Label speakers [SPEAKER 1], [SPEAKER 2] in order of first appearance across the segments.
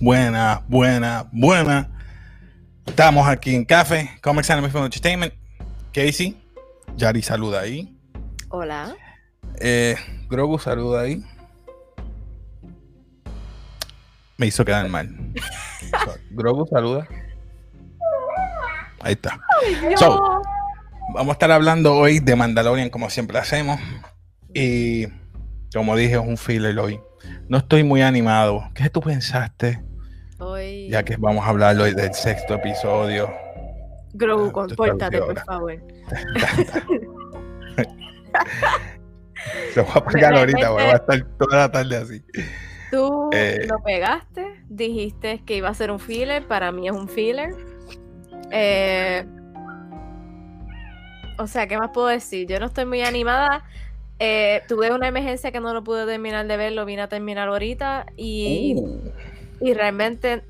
[SPEAKER 1] buenas, buenas, buenas, buenas. Estamos aquí en Café, Comics Anime Film Entertainment. Casey, Yari saluda ahí.
[SPEAKER 2] Hola.
[SPEAKER 1] Eh, Grogu saluda ahí. Me hizo quedar mal. Grogu saluda. Ahí está. So, vamos a estar hablando hoy de Mandalorian como siempre hacemos. Y como dije, es un filler hoy. No estoy muy animado. ¿Qué tú pensaste?
[SPEAKER 2] Hoy.
[SPEAKER 1] Ya que vamos a hablar hoy del sexto episodio.
[SPEAKER 2] Grogu,
[SPEAKER 1] Ah,
[SPEAKER 2] compórtate, por favor.
[SPEAKER 1] Lo voy a apagar ahorita, voy a estar toda la tarde así.
[SPEAKER 2] Tú
[SPEAKER 1] Eh.
[SPEAKER 2] lo pegaste, dijiste que iba a ser un filler, para mí es un filler. Eh, o sea, ¿qué más puedo decir? Yo no estoy muy animada. Eh, tuve una emergencia que no lo pude terminar de ver, lo vine a terminar ahorita y,
[SPEAKER 1] Uh.
[SPEAKER 2] y realmente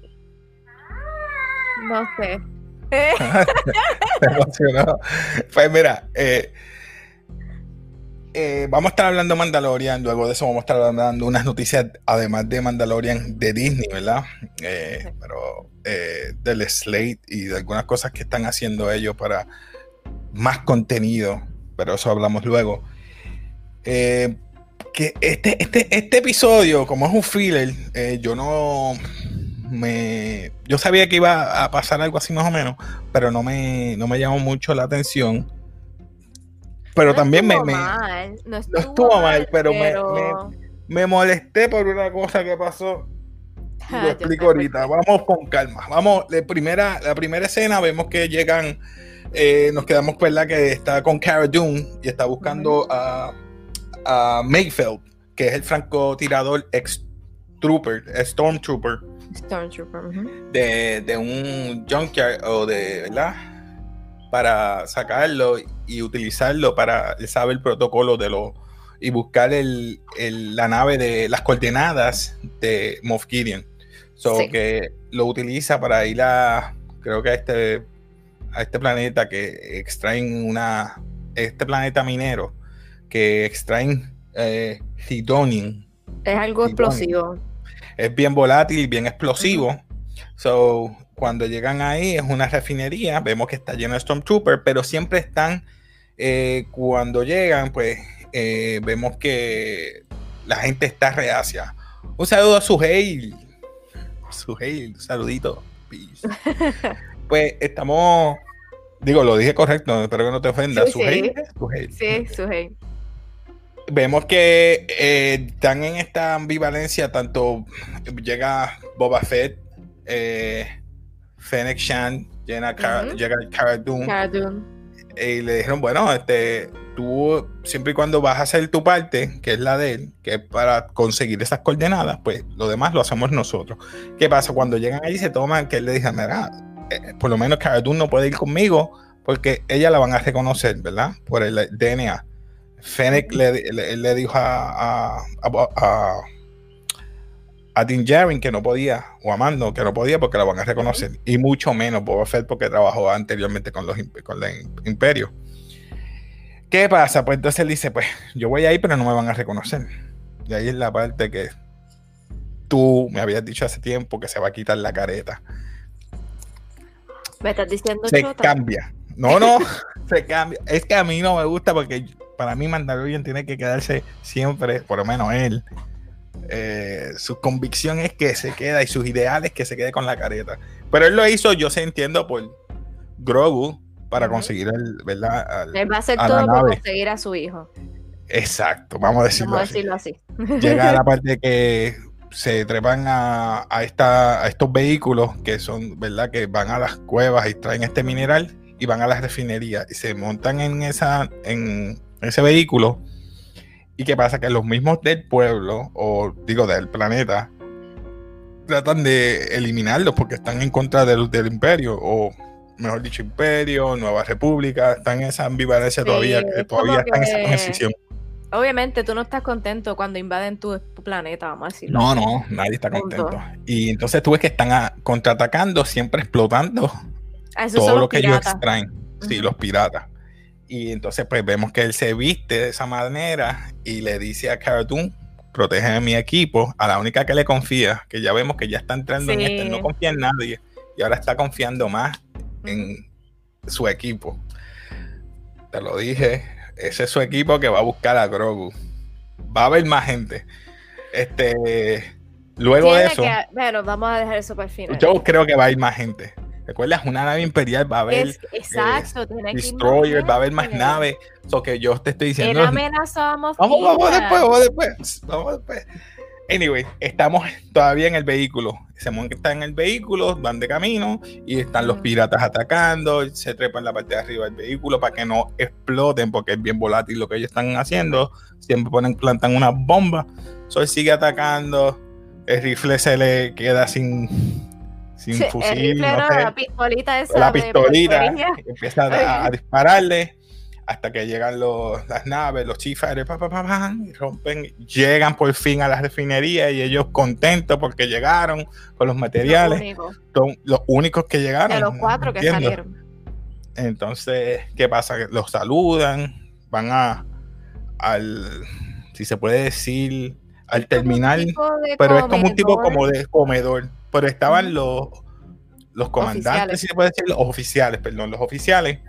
[SPEAKER 2] no sé.
[SPEAKER 1] Emocionó. Pues mira, eh, eh, vamos a estar hablando de Mandalorian, luego de eso vamos a estar hablando unas noticias, además de Mandalorian, de Disney, ¿verdad? Eh,
[SPEAKER 2] Sí.
[SPEAKER 1] pero eh, del Slate y de algunas cosas que están haciendo ellos para más contenido, pero eso hablamos luego. Eh, que este, este, este episodio, como es un filler, eh, yo no me. Yo sabía que iba a pasar algo así más o menos, pero no me, no me llamó mucho la atención. Pero
[SPEAKER 2] no
[SPEAKER 1] también me,
[SPEAKER 2] mal, no estuvo,
[SPEAKER 1] estuvo mal, pero me- me molesté por una cosa que pasó.
[SPEAKER 2] Ah,
[SPEAKER 1] lo explico
[SPEAKER 2] por
[SPEAKER 1] ahorita. Vamos con calma. Vamos, la primera, la primera escena vemos que llegan, eh, nos quedamos ¿verdad? que está con Cara Dune y está buscando a, a Mayfield, que es el francotirador ex trooper, stormtrooper
[SPEAKER 2] Stormtrooper, ujú.
[SPEAKER 1] de, de un junkyard o de, ¿verdad? Para sacarlo y utilizarlo para, él sabe el protocolo de lo y buscar el, el- la nave de las coordenadas de Moff Gideon. So
[SPEAKER 2] Sí.
[SPEAKER 1] que lo utiliza para ir a, creo que a este, a este planeta que extraen una, este planeta minero que extraen eh,
[SPEAKER 2] Es algo explosivo.
[SPEAKER 1] es bien volátil, bien explosivo. So, cuando llegan ahí es una refinería, vemos que está lleno de Stormtrooper, pero siempre están, eh, cuando llegan, pues eh, vemos que la gente está reacia. Un saludo a Suheil. Suheil, un saludito. Peace. pues estamos, digo, lo dije correcto, espero que no te ofenda.
[SPEAKER 2] Sí, sí.
[SPEAKER 1] Suheil, Suheil.
[SPEAKER 2] Sí, Suhei.
[SPEAKER 1] Vemos que eh, están en esta ambivalencia, tanto llega Boba Fett, eh, Fennec Shan, llega, Cara,
[SPEAKER 2] Ujú.
[SPEAKER 1] llega Cara Dune,
[SPEAKER 2] Cara Dune.
[SPEAKER 1] y le dijeron, bueno, este, tú siempre y cuando vas a hacer tu parte, que es la de él, que es para conseguir esas coordenadas, pues lo demás lo hacemos nosotros. ¿Qué pasa? Cuando llegan ahí se toman, que él le dice, mira, eh, por lo menos Cara Dune no puede ir conmigo, porque ella la van a reconocer, ¿verdad? Por el DNA. Fennec le, le- le dijo a, a, a, a, Din Djarin que no podía, o a Mando que no podía porque la van a reconocer, y mucho menos Boba Fett porque trabajó anteriormente con los con el imperio. ¿Qué pasa? Pues entonces él dice, pues yo voy ahí, pero no me van a reconocer. Y ahí es la parte que tú me habías dicho hace tiempo que se va a quitar la careta.
[SPEAKER 2] ¿Me estás diciendo
[SPEAKER 1] Se
[SPEAKER 2] chota?
[SPEAKER 1] cambia. No, no, se cambia. Es que a mí no me gusta porque para mí Mandalorian tiene que quedarse siempre, por lo menos él. eh, su convicción es que se queda y sus ideales que se quede con la careta. Pero él lo hizo, yo sé, entiendo, por Grogu para conseguir el, ¿verdad? Al-
[SPEAKER 2] Él va a hacer
[SPEAKER 1] a
[SPEAKER 2] todo por conseguir a su hijo.
[SPEAKER 1] exacto, vamos a decirlo
[SPEAKER 2] Vamos a
[SPEAKER 1] así.
[SPEAKER 2] decirlo así.
[SPEAKER 1] Llega a la parte que se trepan a, a esta, a estos vehículos que son, ¿verdad? Que van a las cuevas y traen este mineral y van a las refinerías y se montan en, esa, en ese vehículo. ¿Y qué pasa? Que los mismos del pueblo, o digo del planeta, tratan de eliminarlos porque están en contra del, del imperio, o mejor dicho, imperio, Nueva República, están en esa ambivalencia
[SPEAKER 2] Sí,
[SPEAKER 1] todavía, que
[SPEAKER 2] es
[SPEAKER 1] todavía están en esa transición.
[SPEAKER 2] Obviamente tú no estás contento cuando invaden tu, planeta, vamos a decirlo.
[SPEAKER 1] No, no, nadie está
[SPEAKER 2] Punto.
[SPEAKER 1] contento. Y entonces tú ves que están a- contraatacando, siempre explotando todo lo que ellos extraen. Sí,
[SPEAKER 2] Ujú.
[SPEAKER 1] los piratas. Y entonces pues vemos que él se viste de esa manera y le dice a Cara Dune protege a mi equipo, a la única que le confía, que ya vemos que ya está entrando en este, no confía en nadie y ahora está confiando más en su equipo. Te lo dije, ese es su equipo que va a buscar a Grogu. Va a haber más gente. Este, luego de eso.
[SPEAKER 2] bueno, vamos a dejar eso para el final.
[SPEAKER 1] Yo creo que va a ir más gente. ¿Recuerdas? Una nave imperial va a haber.
[SPEAKER 2] Es, exacto,
[SPEAKER 1] eh, Destroyer, va a haber más naves. Eso que yo te estoy diciendo.
[SPEAKER 2] amenazamos.
[SPEAKER 1] Vamos, vamos después, vamos después. Vamos después. Anyway, estamos todavía en el vehículo. Se que está en el vehículo, van de camino y están los piratas atacando. Se trepan la parte de arriba del vehículo para que no exploten, porque es bien volátil lo que ellos están haciendo. Siempre ponen, plantan una bomba. Sol sigue atacando. El rifle se le queda sin, sin fusil.
[SPEAKER 2] la pistolita esa.
[SPEAKER 1] La pistolita. empieza a dispararle hasta que llegan los, las naves, los chifres, pa, pa, y rompen, llegan por fin a las refinerías y ellos contentos porque llegaron con los materiales. Son los únicos que llegaron.
[SPEAKER 2] De los cuatro que salieron.
[SPEAKER 1] Entonces, ¿qué pasa? Los saludan, van a al, si se puede decir, al terminal, pero es como un tipo como de comedor. Pero estaban los, los comandantes, si se puede decir, los oficiales, perdón, los oficiales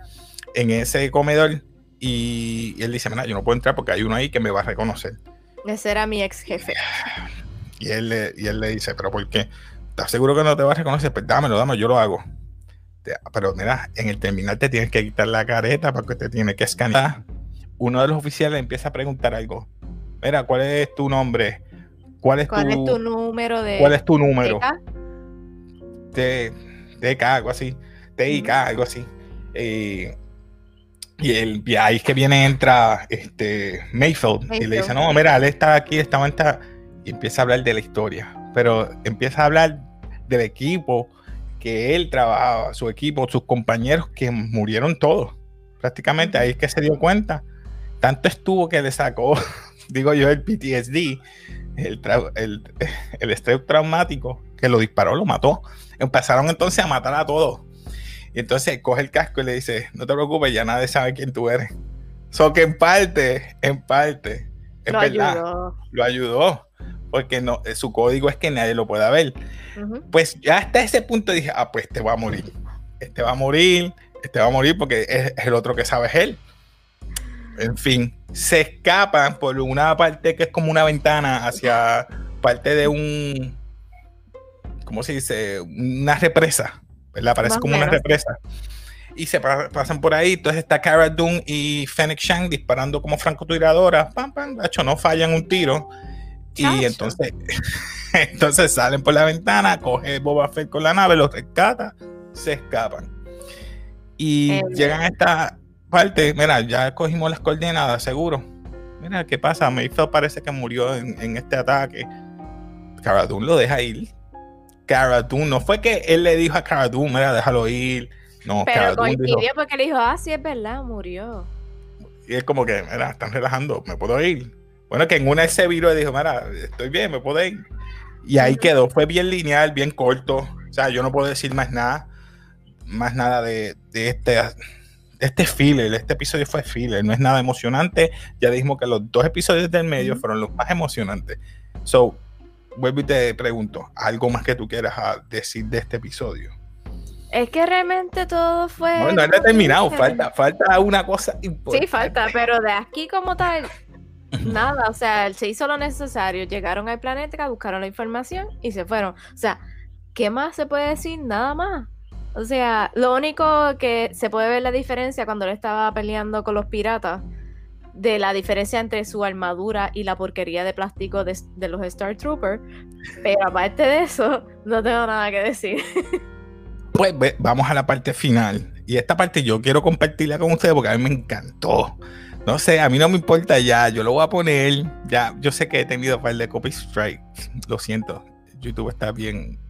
[SPEAKER 1] en ese comedor y, él dice, mira, yo no puedo entrar porque hay uno ahí que me va a reconocer.
[SPEAKER 2] Ese era mi ex jefe.
[SPEAKER 1] Y él, le, y él le dice, pero ¿por qué? ¿Estás seguro que no te va a reconocer? Pues dámelo, dámelo, yo lo hago. Pero mira, en el terminal te tienes que quitar la careta porque te tiene que escanear. Uno de los oficiales empieza a preguntar algo. Mira, ¿cuál es tu nombre? ¿Cuál es,
[SPEAKER 2] ¿Cuál tu, es tu número de...
[SPEAKER 1] ¿Cuál es tu número? De, TK, algo así. TIK, algo así. Eh, y, el, ahí es que viene, entra este, Mayfield, y le dice, no, mira, él está aquí, estaba en y empieza a hablar de la historia, pero empieza a hablar del equipo que él trabajaba, su equipo, sus compañeros que murieron todos, prácticamente, ahí es que se dio cuenta, tanto estuvo que le sacó, digo yo, el PTSD, el, el, el estrés traumático, que lo disparó, lo mató. Empezaron entonces a matar a todos y entonces coge el casco y le dice, no te preocupes, ya nadie sabe quién tú eres. So que en parte, en parte, es lo verdad, ayudó. lo ayudó, porque no, eh, su código es que nadie lo pueda ver. Pues ya hasta ese punto dije, ah, pues este va a morir, este va a morir, este va a morir porque es, el otro que sabe es él. En fin, se escapan por una parte que es como una ventana hacia parte de un, ¿cómo se dice? Una represa ¿verdad? Parece como una represa. Y se pasan por ahí. Entonces está Cara Dune y Fennec Shang disparando como francotiradora. Pam, pam, de hecho, no fallan un tiro. Y entonces, entonces salen por la ventana, coge Boba Fett con la nave, los rescata, se escapan. Y eh, llegan a esta parte, mira, ya cogimos las coordenadas, seguro. Mira, ¿qué pasa? Mayfield parece que murió en, este ataque. Cara Dune lo deja ir Cara No fue que él le dijo a Cara mira, déjalo ir. No,
[SPEAKER 2] Pero coincidió porque le dijo, ah, sí, es verdad, murió.
[SPEAKER 1] Y es como que, mira, están relajando, me puedo ir. Bueno, que en una ese virus dijo, mira, estoy bien, me puedo ir. Y ahí quedó, fue bien lineal, bien corto. O sea, yo no puedo decir más nada, más nada de, de este, este filler. Este episodio fue filler, no es nada emocionante. Ya dijimos que los dos episodios del medio fueron los más emocionantes. So, vuelvo y te pregunto, ¿algo más que tú quieras ah, decir de este episodio?
[SPEAKER 2] Es que realmente todo fue.
[SPEAKER 1] No, no he terminado, falta, falta una cosa importante.
[SPEAKER 2] Sí, falta, pero de aquí como tal, nada, o sea, se hizo lo necesario, llegaron al planeta, buscaron la información y se fueron. O sea, ¿qué más se puede decir? Nada más. O sea, lo único que se puede ver la diferencia cuando él estaba peleando con los piratas de la diferencia entre su armadura y la porquería de plástico de, los Star Troopers. Pero aparte de eso, no tengo nada que decir.
[SPEAKER 1] Pues vamos a la parte final. Y esta parte yo quiero compartirla con ustedes porque a mí me encantó. No sé, a mí no me importa ya, yo lo voy a poner. Ya, yo sé que he tenido un par de copy strikes. Lo siento. YouTube está bien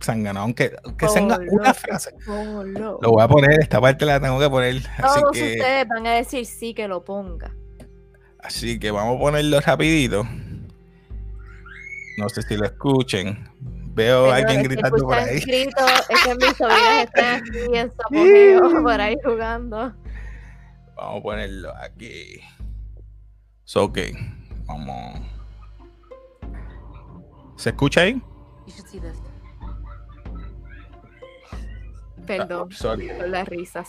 [SPEAKER 1] sangrado, aunque, aunque una frase. Lo voy a poner, esta parte la tengo que poner.
[SPEAKER 2] Todos ustedes van a decir sí que lo ponga.
[SPEAKER 1] Así que vamos a ponerlo rapidito. No sé si lo escuchen. Veo a alguien gritando por ahí.
[SPEAKER 2] Grito, es que mis sobrinas están aquí en por ahí jugando.
[SPEAKER 1] Vamos a ponerlo aquí. So, ok, vamos. ¿Se escucha ahí?
[SPEAKER 2] You Perdón.
[SPEAKER 1] Ah, sorry.
[SPEAKER 2] Por las risas.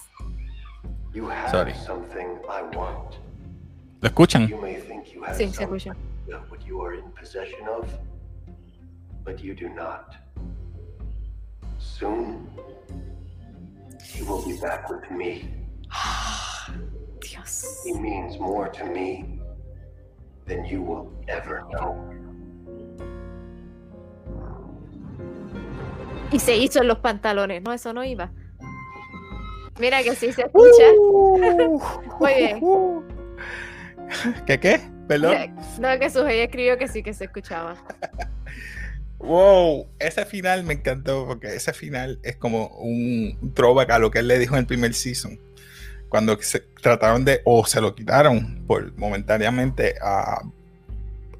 [SPEAKER 1] Sorry. ¿Lo escuchan?
[SPEAKER 2] Sí, se escucha. Dios.
[SPEAKER 3] He means more to me than you will ever know.
[SPEAKER 2] Y se hizo en los pantalones. No, eso no iba. Mira que sí se escucha. Muy bien.
[SPEAKER 1] ¿Qué qué? Perdón.
[SPEAKER 2] No, que Sujei escribió que sí que se escuchaba.
[SPEAKER 1] Wow, ese final me encantó porque ese final es como un, throwback a lo que él le dijo en el primer season. Cuando se trataron de, o se lo quitaron por momentáneamente a,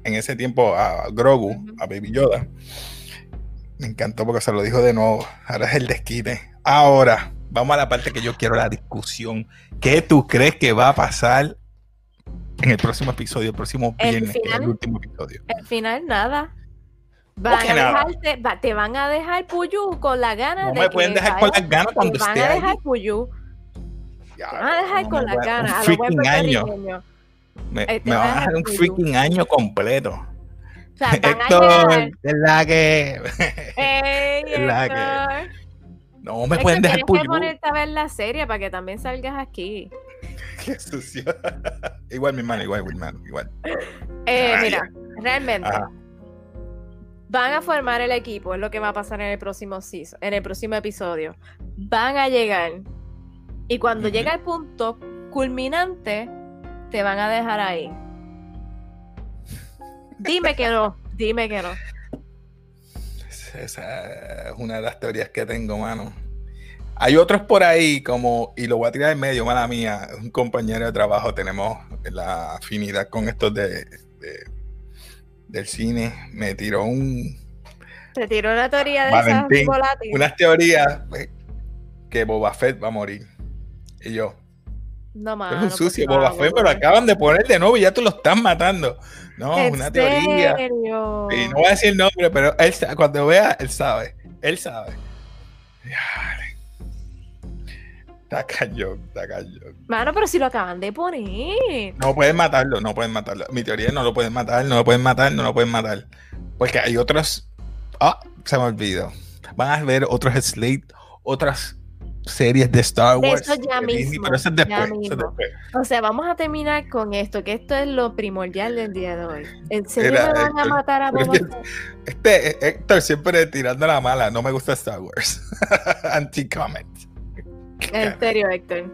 [SPEAKER 1] en ese tiempo a Grogu, a Baby Yoda. Me encantó porque se lo dijo de nuevo. Ahora es el desquite. Ahora, vamos a la parte que yo quiero la discusión. ¿Qué tú crees que va a pasar en el próximo episodio, el próximo
[SPEAKER 2] El
[SPEAKER 1] viernes, que es el
[SPEAKER 2] final.
[SPEAKER 1] último episodio?
[SPEAKER 2] Al final, nada. Van a dejarte, va- te van a dejar Puyú con la gana
[SPEAKER 1] No
[SPEAKER 2] de
[SPEAKER 1] me
[SPEAKER 2] que
[SPEAKER 1] pueden dejar con las ganas
[SPEAKER 2] te
[SPEAKER 1] cuando
[SPEAKER 2] van
[SPEAKER 1] esté
[SPEAKER 2] a
[SPEAKER 1] ahí.
[SPEAKER 2] dejar Puyú. Te van a dejar
[SPEAKER 1] no
[SPEAKER 2] con
[SPEAKER 1] me
[SPEAKER 2] las
[SPEAKER 1] a-
[SPEAKER 2] ganas.
[SPEAKER 1] Un
[SPEAKER 2] A lo buen
[SPEAKER 1] freaking año. Me,
[SPEAKER 2] te
[SPEAKER 1] me
[SPEAKER 2] van
[SPEAKER 1] van
[SPEAKER 2] a
[SPEAKER 1] a dejar un freaking año completo.
[SPEAKER 2] O sea, van a
[SPEAKER 1] Héctor,
[SPEAKER 2] llegar.
[SPEAKER 1] es la que.
[SPEAKER 2] Ey,
[SPEAKER 1] Es la que-
[SPEAKER 2] Héctor.
[SPEAKER 1] No me
[SPEAKER 2] Héctor,
[SPEAKER 1] pueden dejar
[SPEAKER 2] tienes que ponerte a ver la serie para que también salgas aquí.
[SPEAKER 1] Qué sucio. igual, mi hermano, igual, mi hermano, igual.
[SPEAKER 2] Eh, mira, realmente
[SPEAKER 1] Ajá.
[SPEAKER 2] van a formar el equipo, es lo que va a pasar en el próximo season, en el próximo episodio. Van a llegar y cuando llega el punto culminante, te van a dejar ahí. Dime que no, dime que no.
[SPEAKER 1] Esa es una de las teorías que tengo, mano. Hay otros por ahí, como, y lo voy a tirar en medio, mala mía, un compañero de trabajo, tenemos la afinidad con estos de, de- del cine, me tiró un,
[SPEAKER 2] Te tiró una teoría de esas
[SPEAKER 1] Valentín,
[SPEAKER 2] volátiles.
[SPEAKER 1] unas teorías eh, que Boba Fett va a morir. Y yo,
[SPEAKER 2] No más.
[SPEAKER 1] eres un sucio, Boba Fett, pero acaban de poner de nuevo y ya tú lo estás matando. No, es una teoría. Y no voy a decir el nombre, pero él cuando vea, él sabe. Él sabe. Está cañón, está cañón.
[SPEAKER 2] Mano, pero si lo acaban de poner.
[SPEAKER 1] No pueden matarlo, no pueden matarlo. Mi teoría es no lo pueden matar, no lo pueden matar, no lo pueden matar. Porque hay otros. Ah, se me olvidó. Van a ver otros Slate, otras series de Star
[SPEAKER 2] De
[SPEAKER 1] Wars.
[SPEAKER 2] eso ya
[SPEAKER 1] Disney,
[SPEAKER 2] mismo,
[SPEAKER 1] pero eso es
[SPEAKER 2] ya
[SPEAKER 1] después. eso es
[SPEAKER 2] mismo.
[SPEAKER 1] después.
[SPEAKER 2] O sea, vamos a terminar con esto, que esto es lo primordial del día de hoy. ¿En serio me van a matar a Boba?
[SPEAKER 1] Este Héctor siempre tirando la mala. No me gusta Star Wars. Anti-comment.
[SPEAKER 2] En serio, Héctor.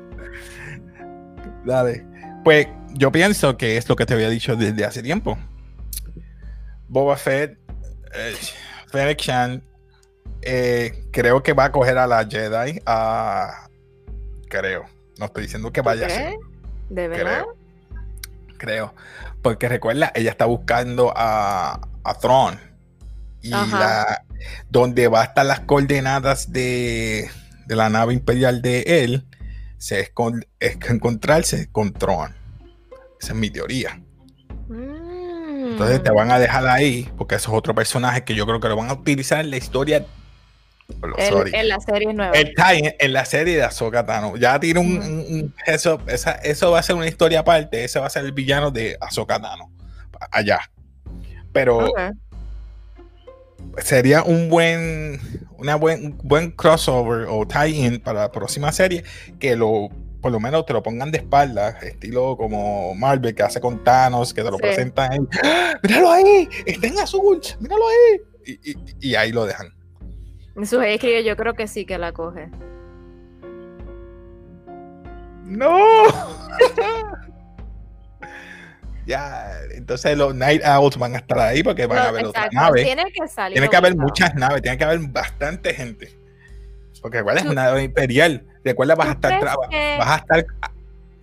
[SPEAKER 1] Dale. Pues yo pienso que es lo que te había dicho desde hace tiempo. Boba Fett, eh, Fennec Shan, eh, creo que va a coger a la Jedi. a- creo. No estoy diciendo que vaya a ser.
[SPEAKER 2] ¿De verdad?
[SPEAKER 1] Creo. Creo. Porque recuerda, ella está buscando a, a Thrawn. Y
[SPEAKER 2] Ajá.
[SPEAKER 1] la, donde va a estar las coordenadas de, de la nave imperial de él, se es, con- es que encontrarse con Thrawn. Esa es mi teoría.
[SPEAKER 2] Mm.
[SPEAKER 1] Entonces te van a dejar ahí, porque eso es otro personaje que yo creo que lo van a utilizar en la historia.
[SPEAKER 2] En- la serie nueva.
[SPEAKER 1] En la serie de Ahsoka Tano. Ya tiene un, un- eso, esa- eso va a ser una historia aparte. Ese va a ser el villano de Ahsoka Tano. Allá. Pero sería un buen, una buen, un buen crossover o tie-in para la próxima serie que lo por lo menos te lo pongan de espalda, estilo como Marvel que hace con Thanos, que te lo
[SPEAKER 2] Sí.
[SPEAKER 1] presentan ahí. ¡Ah! ¡Míralo ahí! ¡Está en azul! ¡Míralo ahí! Y, y- y ahí lo dejan.
[SPEAKER 2] Su escribe, yo creo que sí que la coge.
[SPEAKER 1] ¡No! ya, entonces los Night Owls van a estar ahí porque van
[SPEAKER 2] No,
[SPEAKER 1] a ver otra
[SPEAKER 2] exacto,
[SPEAKER 1] nave.
[SPEAKER 2] Tiene que salir.
[SPEAKER 1] Tiene que haber muchas naves, tiene que haber bastante gente. Porque recuerda, es una nave imperial. Recuerda, vas a
[SPEAKER 2] ¿Tú
[SPEAKER 1] estar,
[SPEAKER 2] que-
[SPEAKER 1] vas a estar,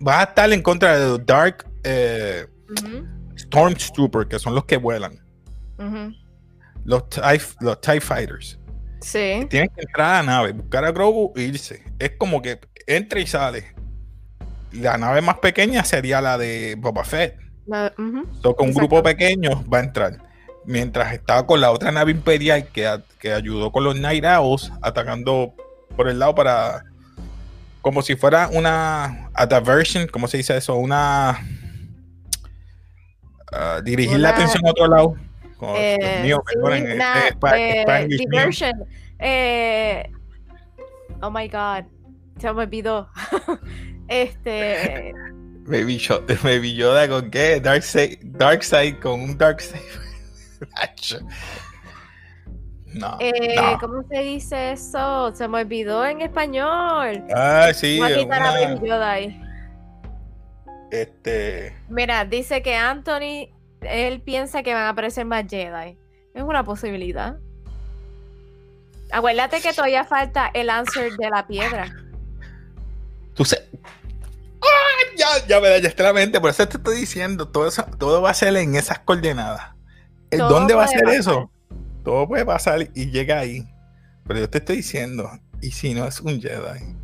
[SPEAKER 1] vas a estar en contra de los Dark eh, Stormtrooper, que son los que vuelan. Los TIE, los TIE Fighters.
[SPEAKER 2] Sí.
[SPEAKER 1] Tienen que entrar a la nave, buscar a Grogu e irse. Es como que entra y sale. La nave más pequeña sería la de Boba Fett.
[SPEAKER 2] La-.
[SPEAKER 1] So, con un grupo pequeño va a entrar. mientras estaba con la otra nave imperial que, a- que ayudó con los Night Owls atacando por el lado para como si fuera una a diversion, ¿cómo se dice eso? Una ah, dirigir la atención a otro lado. Oh, Dios
[SPEAKER 2] Eh,
[SPEAKER 1] mío,
[SPEAKER 2] sí,
[SPEAKER 1] este
[SPEAKER 2] na-
[SPEAKER 1] spa-
[SPEAKER 2] eh,
[SPEAKER 1] Spanglish mío.
[SPEAKER 2] diversion. Eh, oh my god. Se me olvidó. este.
[SPEAKER 1] Baby, Yoda, Baby Yoda con qué? Darkseid Darkseid con un Darkseid. Acho. no,
[SPEAKER 2] eh,
[SPEAKER 1] no.
[SPEAKER 2] ¿Cómo se dice eso? Se me olvidó en español.
[SPEAKER 1] Ah, sí.
[SPEAKER 2] Voy a quitar a
[SPEAKER 1] una-
[SPEAKER 2] Baby Yoda ahí.
[SPEAKER 1] este.
[SPEAKER 2] Mira, dice que Anthony, él piensa que van a aparecer más Jedi. Es una posibilidad. Acuérdate que todavía falta el answer de la piedra.
[SPEAKER 1] Tú sé. ¡Ah! Ya, ya, ya está la mente. Por eso te estoy diciendo. Todo, eso, todo va a ser en esas coordenadas. ¿El
[SPEAKER 2] Todo
[SPEAKER 1] ¿Dónde va a ser
[SPEAKER 2] pasar.
[SPEAKER 1] eso? Todo puede pasar y llega ahí. Pero yo te estoy diciendo. ¿Y si no es un Jedi?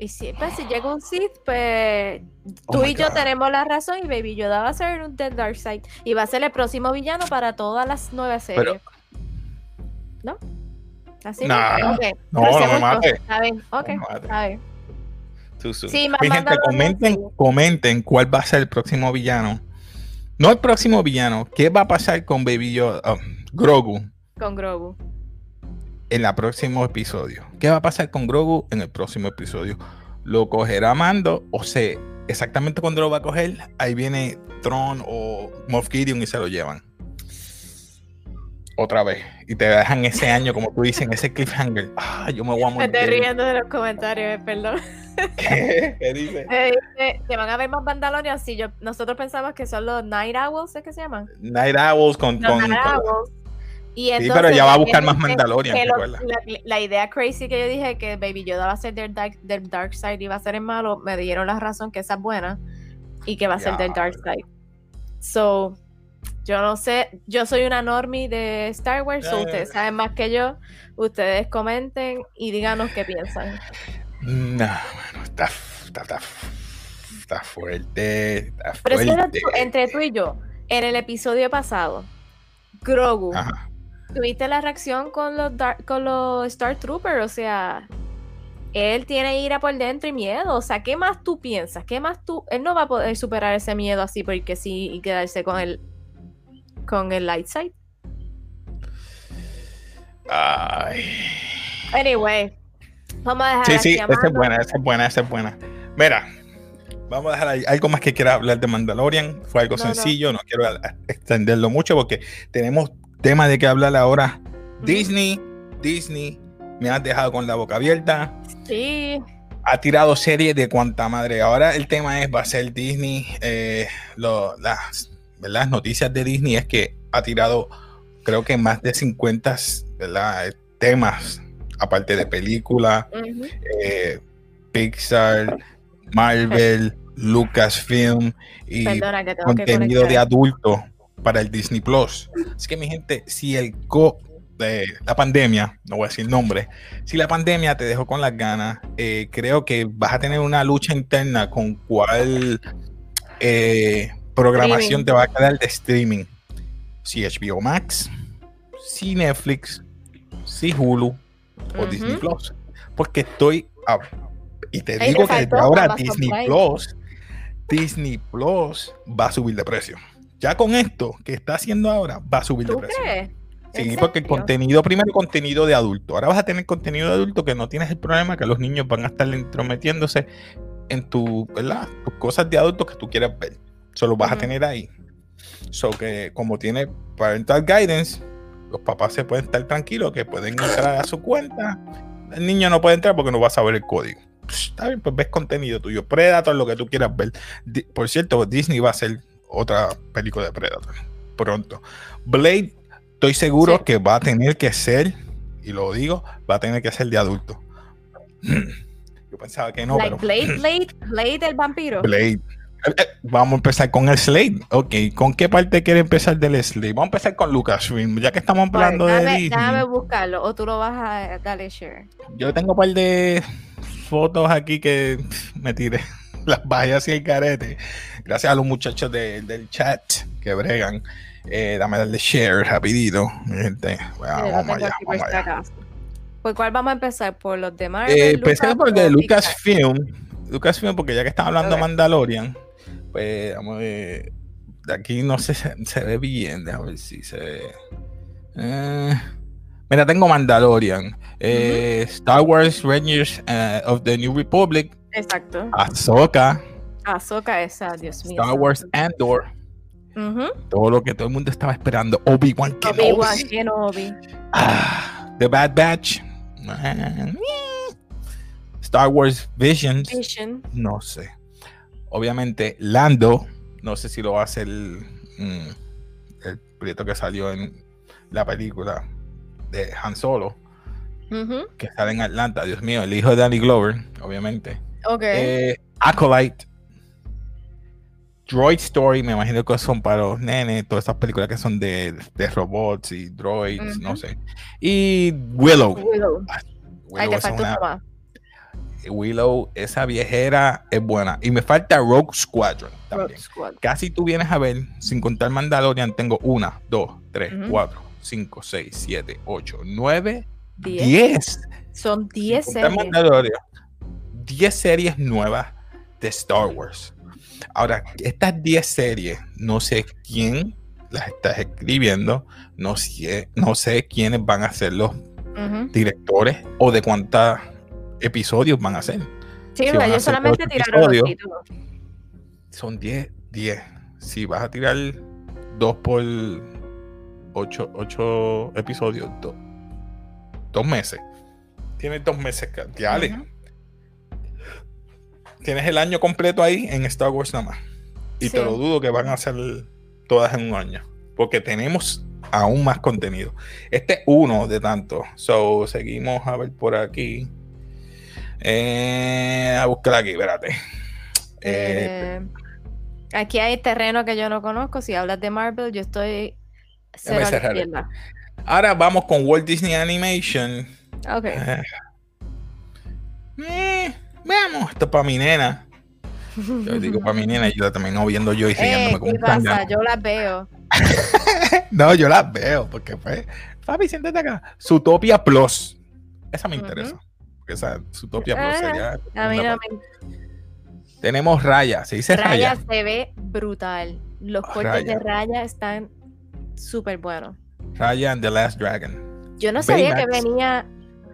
[SPEAKER 2] Y si, pues, si llega un Sith, pues tú
[SPEAKER 1] Oh my
[SPEAKER 2] y yo tenemos la razón y Baby Yoda va a ser un Dead Dark Side y va a ser el próximo villano para todas las nueve series.
[SPEAKER 1] Pero-
[SPEAKER 2] ¿No? ¿Así?
[SPEAKER 1] Nah,
[SPEAKER 2] Ok,
[SPEAKER 1] no, no me.
[SPEAKER 2] Está bien, ok,
[SPEAKER 1] No.
[SPEAKER 2] Sí, más
[SPEAKER 1] Mi gente, comenten, comenten cuál va a ser el próximo villano. No el próximo villano. ¿Qué va a pasar con Baby Yoda? oh, Grogu
[SPEAKER 2] Con Grogu.
[SPEAKER 1] En el próximo episodio? ¿Qué va a pasar con Grogu en el próximo episodio? ¿Lo cogerá Mando? O sea, exactamente cuando lo va a coger, ahí viene Tron o Moff Gideon y se lo llevan. Otra vez. Y te dejan ese año, como tú dices, en ese cliffhanger. Ah, yo me voy a
[SPEAKER 2] Me
[SPEAKER 1] morir.
[SPEAKER 2] estoy riendo de los comentarios, eh, perdón.
[SPEAKER 1] ¿Qué? ¿Qué dice?
[SPEAKER 2] Eh, dice que van a ver más Mandalorian. Si yo, nosotros pensamos que son los Night Owls, ¿es que se llaman?
[SPEAKER 1] Night Owls con. Con-
[SPEAKER 2] Night
[SPEAKER 1] con-
[SPEAKER 2] Y
[SPEAKER 1] Sí,
[SPEAKER 2] entonces,
[SPEAKER 1] pero ya va a buscar más Mandalorian,
[SPEAKER 2] que lo- la, la idea crazy que yo dije que Baby Yoda va a ser del dark, del dark Side y va a ser el malo, me dieron la razón que esa es buena y que va a ser del Dark Side. So, yo no sé, yo soy una normie de Star Wars, so
[SPEAKER 1] ya,
[SPEAKER 2] ustedes saben más que yo. Ustedes comenten y díganos qué piensan.
[SPEAKER 1] No, mano, está, está, está, está fuerte. Está
[SPEAKER 2] Pero
[SPEAKER 1] fuerte.
[SPEAKER 2] tú- entre tú y yo, en el episodio pasado, Grogu,
[SPEAKER 1] Ajá.
[SPEAKER 2] Tuviste la reacción con los, Dar- con los Star Troopers, o sea, él tiene ira por dentro y miedo, o sea, ¿qué más tú piensas? ¿Qué más tú? Él no va a poder superar ese miedo así porque sí y quedarse con el con el light side.
[SPEAKER 1] Ay.
[SPEAKER 2] Anyway, vamos a dejar
[SPEAKER 1] Sí, sí, esa es buena, esa es buena, esa es buena. Mira, vamos a dejar ahí. algo más que quiera hablar de Mandalorian. Fue algo
[SPEAKER 2] No,
[SPEAKER 1] sencillo, no, quiero extenderlo mucho porque tenemos tema de qué hablar ahora. Disney, Disney, me has dejado con la boca abierta.
[SPEAKER 2] Sí,
[SPEAKER 1] ha tirado series de cuanta madre. Ahora el tema es, va a ser Disney, eh, lo- las, las noticias de Disney es que ha tirado, creo que más de 50 ¿verdad? temas, aparte de películas, eh, Pixar, Marvel, Lucasfilm y
[SPEAKER 2] perdona que que
[SPEAKER 1] contenido de adulto para el Disney Plus. Así que mi gente, si el co de la pandemia, no voy a decir nombre, si la pandemia te dejó con las ganas, eh, creo que vas a tener una lucha interna con cuál eh, programación
[SPEAKER 2] Streaming.
[SPEAKER 1] te va a quedar de streaming. Si HBO Max, si Netflix, si Hulu o. Disney Plus. Porque estoy a- y te digo que desde ahora Disney. Plus, Disney Plus va a subir de precio. Ya con esto que está haciendo ahora, va a subir de
[SPEAKER 2] ¿Tú
[SPEAKER 1] precio.
[SPEAKER 2] crees?
[SPEAKER 1] Sí,
[SPEAKER 2] ¿En
[SPEAKER 1] porque el contenido, primero contenido de adulto. Ahora vas a tener contenido de adulto que no tienes el problema que los niños van a estar entrometiéndose en tu, ¿verdad? tus cosas de adultos que tú quieras ver. Solo vas a tener ahí. So que como tiene parental guidance, los papás se pueden estar tranquilos que pueden entrar a su cuenta. El niño no puede entrar porque no va a saber el código. Está bien, pues ves contenido tuyo. Predator, lo que tú quieras ver. Por cierto, Disney va a hacer otra película de Predator pronto. Blade, estoy seguro
[SPEAKER 2] Sí.
[SPEAKER 1] que va a tener que ser, y lo digo, va a tener que ser de adulto. Yo pensaba que no,
[SPEAKER 2] like
[SPEAKER 1] pero
[SPEAKER 2] Blade, Blade, Blade el vampiro.
[SPEAKER 1] Blade. Eh, eh, Vamos a empezar con el Slade. Ok, ¿con qué parte quiere empezar del Slade? Vamos a empezar con Lucasfilm, ya que estamos
[SPEAKER 2] Pues,
[SPEAKER 1] hablando de
[SPEAKER 2] déjame,
[SPEAKER 1] Disney.
[SPEAKER 2] déjame buscarlo o tú lo vas a darle share.
[SPEAKER 1] Yo tengo un par de fotos aquí que me tiré. Las bajé así el carete. Gracias a los muchachos de- del chat que bregan. Eh, dame darle share rapidito. mi gente. Bueno, vamos allá, vamos allá.
[SPEAKER 2] ¿Por cuál vamos a empezar? ¿Por los de Marvel?
[SPEAKER 1] Eh, empecemos por el de? Lucasfilm. Lucasfilm, porque ya que estamos hablando de Mandalorian, pues vamos a ver. De aquí no sé, se, se ve bien. Déjame ver si se ve. Eh, mira, tengo Mandalorian. eh, Star Wars Rangers eh, of the New Republic.
[SPEAKER 2] Exacto.
[SPEAKER 1] Ahsoka.
[SPEAKER 2] Ahsoka esa, Dios mío.
[SPEAKER 1] Star Wars Andor. Todo lo que todo el mundo estaba esperando. Obi-Wan
[SPEAKER 2] Obi-Wan
[SPEAKER 1] Kenobi.
[SPEAKER 2] Kenobi.
[SPEAKER 1] Ah, The Bad Batch. Star Wars Visions.
[SPEAKER 2] Vision.
[SPEAKER 1] No sé. Obviamente, Lando. No sé si lo va a hacer mm, el proyecto que salió en la película de Han Solo, que sale en Atlanta. Dios mío, el hijo de Danny Glover, obviamente.
[SPEAKER 2] Ok.
[SPEAKER 1] Eh, Acolyte. Droid Story, me imagino que son para los nenes, todas esas películas que son de, de robots y droids, no sé. Y Willow.
[SPEAKER 2] Willow. Ay, te
[SPEAKER 1] es una-. Willow, esa viejera es buena. Y me falta Rogue Squadron también.
[SPEAKER 2] Rogue.
[SPEAKER 1] Casi tú vienes a ver, sin contar Mandalorian, tengo una, dos, tres, cuatro, cinco, seis, siete, ocho, nueve,
[SPEAKER 2] Diez.
[SPEAKER 1] diez.
[SPEAKER 2] Son
[SPEAKER 1] Sin
[SPEAKER 2] 10
[SPEAKER 1] contar
[SPEAKER 2] series.
[SPEAKER 1] Mandalorian, diez series nuevas de Star Wars. Ahora, estas 10 series, no sé quién las está escribiendo, no sé, no sé quiénes van a ser los
[SPEAKER 2] Ujú.
[SPEAKER 1] directores o de cuántos episodios van a ser.
[SPEAKER 2] Sí,
[SPEAKER 1] Si
[SPEAKER 2] ellos solamente tiraron los títulos.
[SPEAKER 1] Son 10, 10. Si vas a tirar 2 por 8, episodios, 2 meses. Tienes 2 meses, ca- dale.
[SPEAKER 2] Ujú.
[SPEAKER 1] Tienes el año completo ahí en Star Wars nada más. Y te lo dudo que van a hacer todas en un año. Porque tenemos aún más contenido. Este es uno de tantos. So, seguimos a ver por aquí. Eh, a buscar aquí, espérate. Eh,
[SPEAKER 2] Eh, aquí hay terreno que yo no conozco. Si hablas de Marvel, yo estoy cero.
[SPEAKER 1] Ahora vamos con Walt Disney Animation.
[SPEAKER 2] Ok.
[SPEAKER 1] Eh, eh, veamos, esto es para mi nena. Yo digo para mi nena y yo la termino viendo yo y
[SPEAKER 2] Eh,
[SPEAKER 1] riéndome como
[SPEAKER 2] ¿Qué pasa? Yo las veo.
[SPEAKER 1] No, yo las veo, porque pues, papi, siéntate acá. Zootopia Plus. Esa me interesa. Porque esa Zootopia Plus
[SPEAKER 2] Ah,
[SPEAKER 1] sería.
[SPEAKER 2] A mí no me
[SPEAKER 1] Tenemos Raya, se dice
[SPEAKER 2] Raya
[SPEAKER 1] Raya.
[SPEAKER 2] se ve brutal. Los cortes de
[SPEAKER 1] Raya.
[SPEAKER 2] Están súper buenos.
[SPEAKER 1] Raya and the Last Dragon.
[SPEAKER 2] Yo no sabía que venía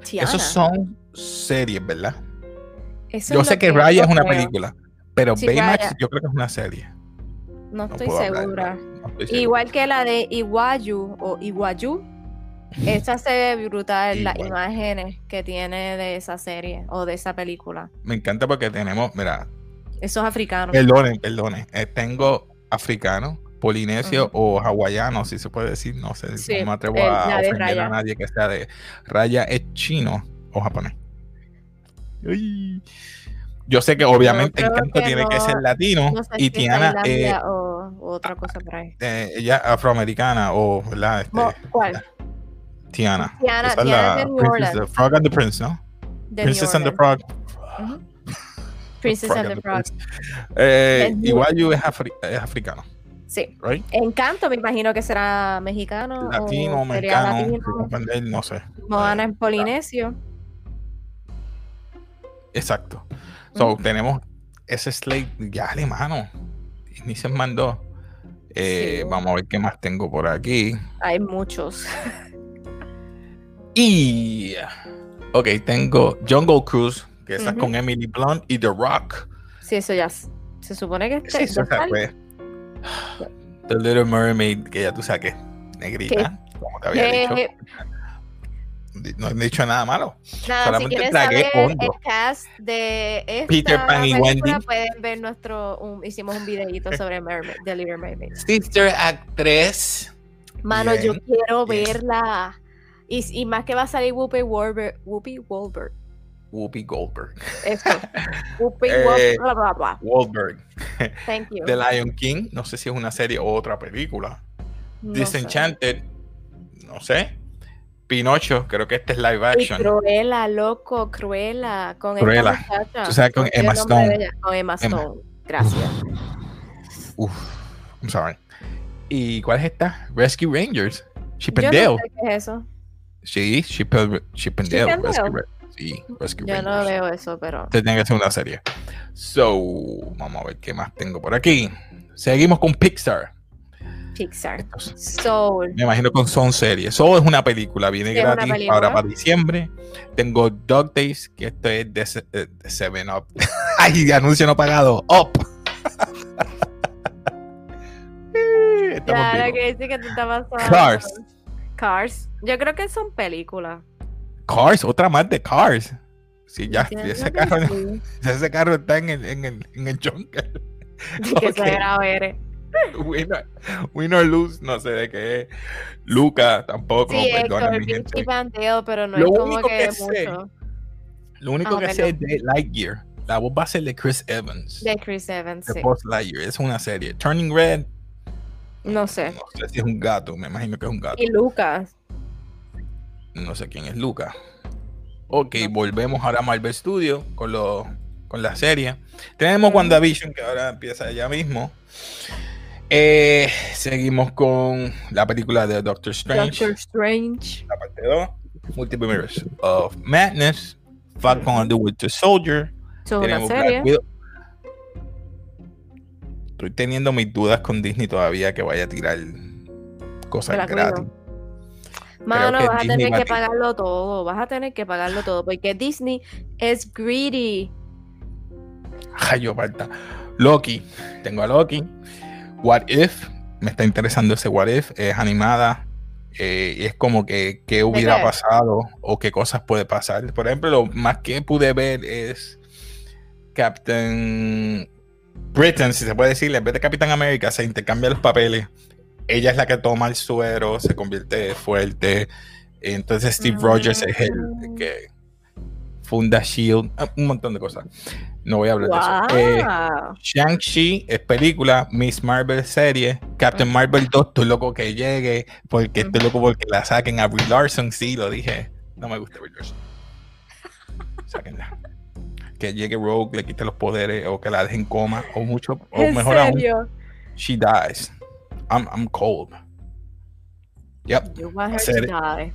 [SPEAKER 2] Tiana.
[SPEAKER 1] Esos son series, ¿verdad?
[SPEAKER 2] Eso
[SPEAKER 1] Yo sé
[SPEAKER 2] lo
[SPEAKER 1] que Raya es una
[SPEAKER 2] creo.
[SPEAKER 1] película, pero
[SPEAKER 2] Sí,
[SPEAKER 1] Baymax
[SPEAKER 2] Raya.
[SPEAKER 1] yo creo que es una serie.
[SPEAKER 2] No
[SPEAKER 1] No
[SPEAKER 2] estoy segura.
[SPEAKER 1] no estoy seguro.
[SPEAKER 2] Igual que la de Iguayu o Iguayu. Esa se ve brutal, las
[SPEAKER 1] Igual.
[SPEAKER 2] imágenes que tiene de esa serie o de esa película.
[SPEAKER 1] Me encanta porque tenemos, mira,
[SPEAKER 2] Esos africanos.
[SPEAKER 1] perdonen, perdonen. eh, tengo africano, polinesio o hawaiano, si se puede decir. No sé,
[SPEAKER 2] Sí,
[SPEAKER 1] no me atrevo
[SPEAKER 2] el-
[SPEAKER 1] a ofender a nadie que sea de Raya es chino o japonés. Uy. Yo sé que obviamente Encanto
[SPEAKER 2] que
[SPEAKER 1] tiene que ser latino
[SPEAKER 2] No sé
[SPEAKER 1] y
[SPEAKER 2] si es
[SPEAKER 1] Tiana eh,
[SPEAKER 2] o, o otra cosa por ahí.
[SPEAKER 1] eh, ella afroamericana o ¿verdad? Este,
[SPEAKER 2] ¿Cuál?
[SPEAKER 1] Tiana.
[SPEAKER 2] Tiana-
[SPEAKER 1] Esa es
[SPEAKER 2] Tiana
[SPEAKER 1] la
[SPEAKER 2] de New Orleans.
[SPEAKER 1] the Frog and the Prince, ¿no?
[SPEAKER 2] De
[SPEAKER 1] Princess and the. Frog.
[SPEAKER 2] Princess
[SPEAKER 1] Frog
[SPEAKER 2] and the Frog.
[SPEAKER 1] Eh,
[SPEAKER 2] New
[SPEAKER 1] Iguayu es, afri- es africano,
[SPEAKER 2] Sí.
[SPEAKER 1] right?
[SPEAKER 2] Encanto, me imagino que será mexicano.
[SPEAKER 1] Latino,
[SPEAKER 2] o
[SPEAKER 1] mexicano,
[SPEAKER 2] latino.
[SPEAKER 1] no sé.
[SPEAKER 2] Moana en polinesio.
[SPEAKER 1] Exacto. So, tenemos ese slate ya alemano. Ni se mandó. Eh,
[SPEAKER 2] Sí.
[SPEAKER 1] Vamos a ver qué más tengo por aquí.
[SPEAKER 2] Hay muchos.
[SPEAKER 1] Y. Ok, tengo Jungle Cruise, que está con Emily Blunt y The Rock.
[SPEAKER 2] Sí, eso ya se supone que
[SPEAKER 1] Sí,
[SPEAKER 2] este-
[SPEAKER 1] eso
[SPEAKER 2] ya está.
[SPEAKER 1] fue. The Little Mermaid, que ya tú sabes que es negrita, como te había dicho. No he dicho nada malo.
[SPEAKER 2] Nada,
[SPEAKER 1] Solamente
[SPEAKER 2] si quieren
[SPEAKER 1] tragué
[SPEAKER 2] saber
[SPEAKER 1] hondo.
[SPEAKER 2] el cast de esta
[SPEAKER 1] Peter Pan y Wendy.
[SPEAKER 2] pueden ver nuestro, un- hicimos un videito sobre Mermaid, The Little Mermaid.
[SPEAKER 1] Sister Actress.
[SPEAKER 2] Mano,
[SPEAKER 1] Bien,
[SPEAKER 2] yo quiero verla. Y, y más que va a salir Whoopi Goldberg. Whoopi Goldberg.
[SPEAKER 1] Whoopi Goldberg.
[SPEAKER 2] Eso. Whoopi
[SPEAKER 1] Eh,
[SPEAKER 2] Goldberg. Bla, bla, bla.
[SPEAKER 1] Goldberg.
[SPEAKER 2] Thank you.
[SPEAKER 1] The Lion King. No sé si es una serie o otra película.
[SPEAKER 2] No sé.
[SPEAKER 1] Disenchanted. No sé. Pinocho. Creo que este es live
[SPEAKER 2] Y
[SPEAKER 1] action.
[SPEAKER 2] Cruella, loco, Cruella. Con
[SPEAKER 1] Cruella.
[SPEAKER 2] esta
[SPEAKER 1] con Emma Stone.
[SPEAKER 2] Con Emma. Stone. Gracias.
[SPEAKER 1] Uf, I'm sorry. ¿Y cuál es esta? Rescue Rangers. Chip and
[SPEAKER 2] Yo
[SPEAKER 1] Dale.
[SPEAKER 2] no sé qué es eso.
[SPEAKER 1] Sí, Chip, Chip and Dale. Rescue sí, Rescue
[SPEAKER 2] Yo no veo eso, pero.
[SPEAKER 1] Tiene que ser una serie. So, vamos a ver qué más tengo por aquí. Seguimos con Pixar.
[SPEAKER 2] Pixar. Soul.
[SPEAKER 1] Me imagino que son series. Soul es una película, viene
[SPEAKER 2] es
[SPEAKER 1] gratis
[SPEAKER 2] película.
[SPEAKER 1] ahora para diciembre. Tengo Dog Days, que esto es de, se- eh, de Seven Up. Ay, anuncio no pagado. Up.
[SPEAKER 2] Claro que sí que te está pasando.
[SPEAKER 1] Cars.
[SPEAKER 2] Cars. Yo creo que son películas.
[SPEAKER 1] Cars, otra más de Cars. Sí, ya, ese carro,
[SPEAKER 2] sí.
[SPEAKER 1] ese carro está en el, en el, en el jungle.
[SPEAKER 2] Que
[SPEAKER 1] Ok.
[SPEAKER 2] se graba
[SPEAKER 1] win or lose, no sé de qué es. Luca tampoco,
[SPEAKER 2] Sí,
[SPEAKER 1] perdona
[SPEAKER 2] Héctor,
[SPEAKER 1] mi gente.
[SPEAKER 2] Pero no
[SPEAKER 1] Lo
[SPEAKER 2] es como
[SPEAKER 1] único
[SPEAKER 2] que,
[SPEAKER 1] que sé
[SPEAKER 2] mucho.
[SPEAKER 1] Lo único
[SPEAKER 2] Ah,
[SPEAKER 1] que sé es de Lightyear. La voz va a ser de Chris Evans.
[SPEAKER 2] De Chris Evans,
[SPEAKER 1] de
[SPEAKER 2] sí.
[SPEAKER 1] Lightyear. Es una serie. Turning Red,
[SPEAKER 2] No sé.
[SPEAKER 1] no sé si es un gato, me imagino que es un gato.
[SPEAKER 2] Y Lucas.
[SPEAKER 1] No sé quién es Luca. Ok, volvemos ahora a Marvel Studios con, lo, con la serie. Tenemos. WandaVision que ahora empieza ya mismo. Eh, seguimos con la película de Doctor Strange,
[SPEAKER 2] Doctor Strange.
[SPEAKER 1] la parte 2. Multiple Mirrors of Madness. Falcon and the Winter Soldier. Tenemos
[SPEAKER 2] serie.
[SPEAKER 1] Black Widow. Estoy teniendo mis dudas con Disney todavía que vaya a tirar cosas
[SPEAKER 2] Black
[SPEAKER 1] gratis.
[SPEAKER 2] Widow. Mano, vas a tener que pagarlo todo. Vas a tener que pagarlo todo. Porque Disney es greedy.
[SPEAKER 1] Ay, yo falta. Loki. Tengo a Loki. What If. Me está interesando ese What If. Es animada. eh, y es como que qué hubiera pasado o qué cosas puede pasar. Por ejemplo, lo más que pude ver es Captain Britain, si se puede decir, en vez de Capitán América, se intercambian los papeles. Ella es la que toma el suero, se convierte fuerte. Entonces Steve Rogers es el
[SPEAKER 2] Mm.
[SPEAKER 1] que funda Shield, ah, un montón de cosas. No voy a hablar de eso. Eh. Shang-Chi es película, Miss Marvel serie, Captain. Marvel 2, estoy loco que llegue, porque estoy loco porque la saquen a Brie Larson, sí, lo dije. No me gusta Brie Larson. Sáquenla. Que llegue Rogue, le quite los poderes, o que la dejen en coma, o mucho, o
[SPEAKER 2] ¿En
[SPEAKER 1] mejor aún, she dies. I'm, I'm cold. Yep.
[SPEAKER 2] You want her to die.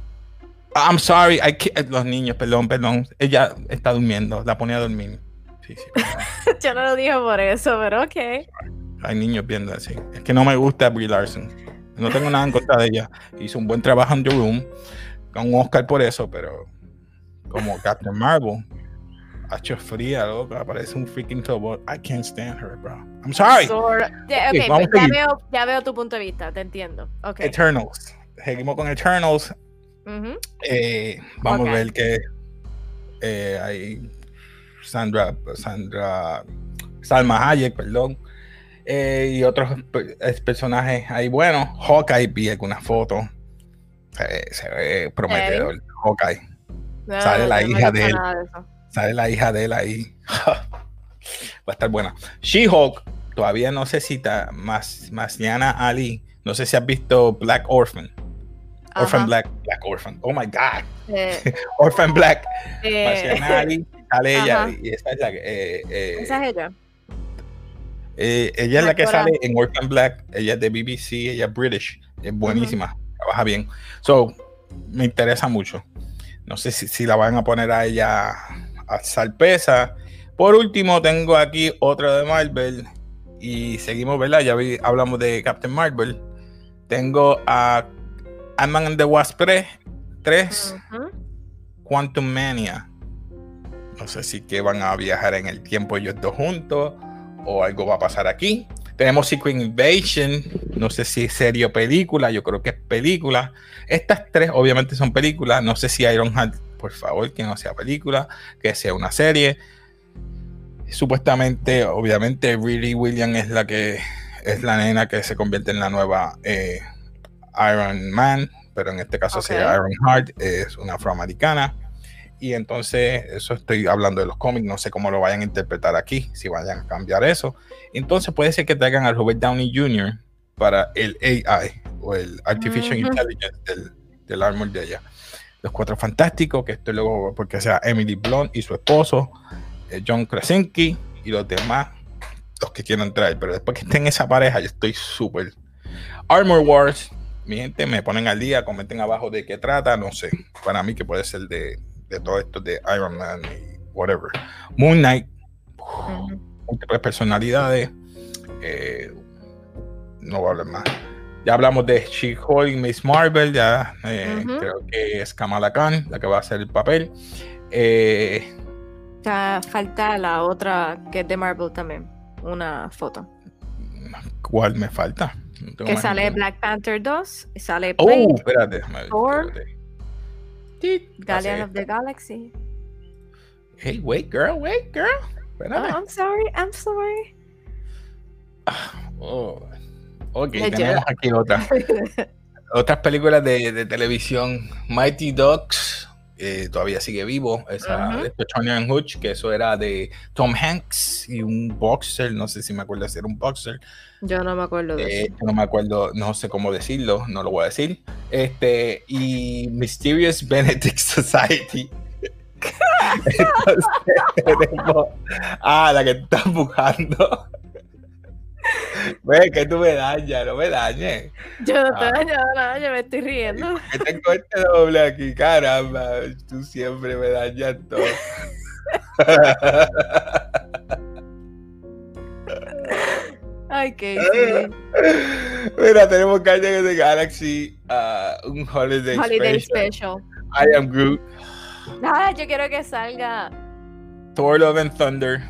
[SPEAKER 1] I'm sorry, I can't- los niños, perdón, perdón. Ella está durmiendo, la ponía a dormir. Sí, sí.
[SPEAKER 2] Yo no lo digo por eso, pero ok.
[SPEAKER 1] Hay niños viendo así. Es que no me gusta Brie Larson. No tengo nada en contra de ella. Hizo un buen trabajo en The Room. Con un Oscar por eso, pero como Captain Marvel. Ha hecho fría, loca. Parece un freaking robot. I can't stand her, bro. I'm sorry.
[SPEAKER 2] Sor- Ya-
[SPEAKER 1] Ok,
[SPEAKER 2] ok,
[SPEAKER 1] vamos
[SPEAKER 2] pues
[SPEAKER 1] a
[SPEAKER 2] ya, veo, ya veo tu punto de vista, te entiendo. Ok.
[SPEAKER 1] Eternals. Seguimos con Eternals. Eh, vamos a ver que eh, hay Sandra, Sandra, Salma Hayek, perdón, eh, y otros pe- personajes ahí. Bueno, Hawkeye vi algunas fotos. Se ve prometedor. Hawkeye.
[SPEAKER 2] No,
[SPEAKER 1] Sale la
[SPEAKER 2] no
[SPEAKER 1] hija de él.
[SPEAKER 2] de.
[SPEAKER 1] Sale la hija de él ahí. Va a estar buena. She-Hulk, todavía no sé si está más Mañana Ali. No sé si has visto Black Orphan. Orphan. Black, Black Orphan. Oh my God.
[SPEAKER 2] Eh,
[SPEAKER 1] Orphan Black.
[SPEAKER 2] eh,
[SPEAKER 1] Marciana Ali, sale ella.
[SPEAKER 2] Ajá.
[SPEAKER 1] Y esa es la que. eh, eh,
[SPEAKER 2] esa es ella.
[SPEAKER 1] eh, ella es la que sale en Orphan Black. Ella es de BBC, ella es British. Es buenísima. Trabaja bien. So, me interesa mucho. No sé si, si la van a poner a ella a salpesa. Por último, tengo aquí otra de Marvel. Y seguimos, ¿verdad? Ya vi- hablamos de Captain Marvel. Tengo a Ant-Man and the Wasp 3. 3
[SPEAKER 2] Ujú.
[SPEAKER 1] Quantum Mania. No sé si que van a viajar en el tiempo ellos dos juntos o algo va a pasar aquí. Tenemos Secret Invasion. No sé si es serie o película. Yo creo que es película. Estas tres obviamente son películas. No sé si Ironheart, por favor, que no sea película, que sea una serie. Supuestamente, obviamente, Riri Williams es la que es la nena que se convierte en la nueva eh, Iron Man, pero en este caso
[SPEAKER 2] Ok.
[SPEAKER 1] sería Iron Heart, es una afroamericana. Y entonces, eso estoy hablando de los cómics, no sé cómo lo vayan a interpretar aquí, si vayan a cambiar eso. Entonces, puede ser que traigan a Robert Downey Jr. para el AI o el Artificial. Intelligence del, del armor de ella. Los Cuatro Fantásticos, que esto luego, porque sea Emily Blunt y su esposo, eh, John Krasinski y los demás. los que quiero entrar, pero después que estén esa pareja, yo estoy súper. Armor Wars, mi gente, me ponen al día, comenten abajo de qué trata, no sé. Para mí que puede ser de, de todo esto de Iron Man y whatever. Moon Knight, múltiples personalidades. eh, no voy a hablar más. Ya hablamos de She-Hulk y Miss Marvel, ya eh, creo que es Kamala Khan la que va a hacer el papel. Eh,
[SPEAKER 2] falta la otra que es de Marvel también. Una foto.
[SPEAKER 1] ¿Cuál me falta? No
[SPEAKER 2] Que sale
[SPEAKER 1] ninguna.
[SPEAKER 2] Black Panther 2, y sale
[SPEAKER 1] Oh,
[SPEAKER 2] Blade,
[SPEAKER 1] espérate.
[SPEAKER 2] Thor,
[SPEAKER 1] espérate.
[SPEAKER 2] Guardian
[SPEAKER 1] hace-
[SPEAKER 2] of the Galaxy.
[SPEAKER 1] Hey, wait, girl, wait, girl.
[SPEAKER 2] Oh,
[SPEAKER 1] Espérate.
[SPEAKER 2] I'm sorry, I'm sorry.
[SPEAKER 1] Oh. Ok, tenemos aquí otra. Otras películas de, de televisión. Mighty Ducks. Eh, todavía sigue vivo. Esa
[SPEAKER 2] Ujú.
[SPEAKER 1] de Tony and Hutch, que eso era de Tom Hanks y un boxer. No sé si me acuerdo si era un boxer.
[SPEAKER 2] Yo no me acuerdo de
[SPEAKER 1] Eh,
[SPEAKER 2] eso.
[SPEAKER 1] no me acuerdo, no sé cómo decirlo, no lo voy a decir. Este, y Mysterious Benedict Society. Entonces, tenemos ah, la que estás buscando. Ve que tú me dañas, no me dañes.
[SPEAKER 2] Yo no te
[SPEAKER 1] ah.
[SPEAKER 2] he dañado nada, yo me estoy riendo.
[SPEAKER 1] Que tengo este doble aquí, caramba. Tú siempre me dañas todo.
[SPEAKER 2] Ay, Casey.
[SPEAKER 1] Mira, tenemos Guardians the Galaxy, ah, un Holiday,
[SPEAKER 2] Holiday
[SPEAKER 1] Special.
[SPEAKER 2] Special.
[SPEAKER 1] I Am Groot,
[SPEAKER 2] Ay, yo quiero que salga.
[SPEAKER 1] Thor Love and Thunder,